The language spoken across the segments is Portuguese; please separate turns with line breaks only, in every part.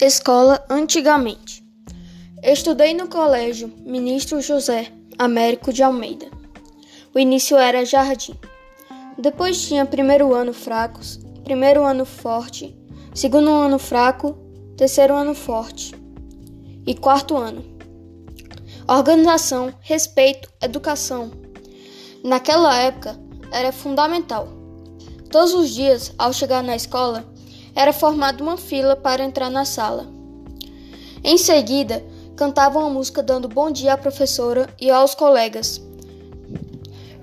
Escola antigamente. Estudei no colégio Ministro José Américo de Almeida. O início era jardim. Depois tinha primeiro ano fracos, primeiro ano forte, segundo ano fraco, terceiro ano forte e quarto ano. Organização, respeito, educação. Naquela época era fundamental. Todos os dias, ao chegar na escola, era formada uma fila para entrar na sala. Em seguida, cantavam a música dando bom dia à professora e aos colegas.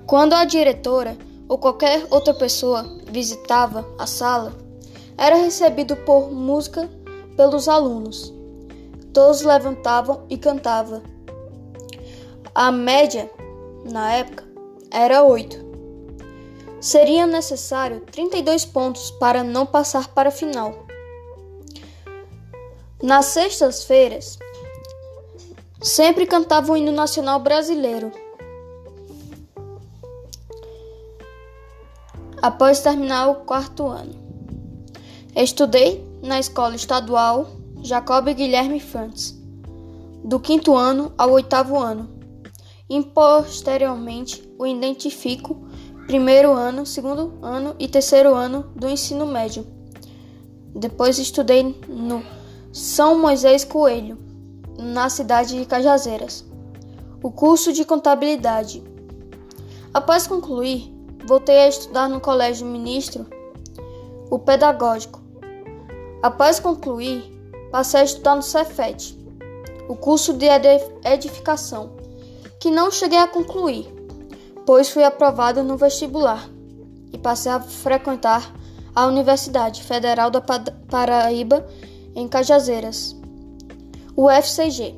Quando a diretora ou qualquer outra pessoa visitava a sala, era recebido por música pelos alunos. Todos levantavam e cantavam. A média, na época, era oito. Seria necessário 32 pontos para não passar para a final. Nas sextas-feiras, sempre cantava o hino nacional brasileiro. Após terminar o quarto ano, estudei na escola estadual Jacob Guilherme Frantz, do quinto ano ao oitavo ano, e posteriormente o identifico primeiro ano, segundo ano e terceiro ano do ensino médio. Depois estudei no São Moisés Coelho, na cidade de Cajazeiras, o curso de contabilidade. Após concluir, voltei a estudar no Colégio Ministro, o pedagógico. Após concluir, passei a estudar no Cefet, o curso de edificação, que não cheguei a concluir pois fui aprovado no vestibular e passei a frequentar a Universidade Federal da Paraíba em Cajazeiras, o FCG.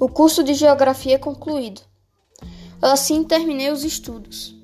O curso de Geografia concluído. Assim terminei os estudos.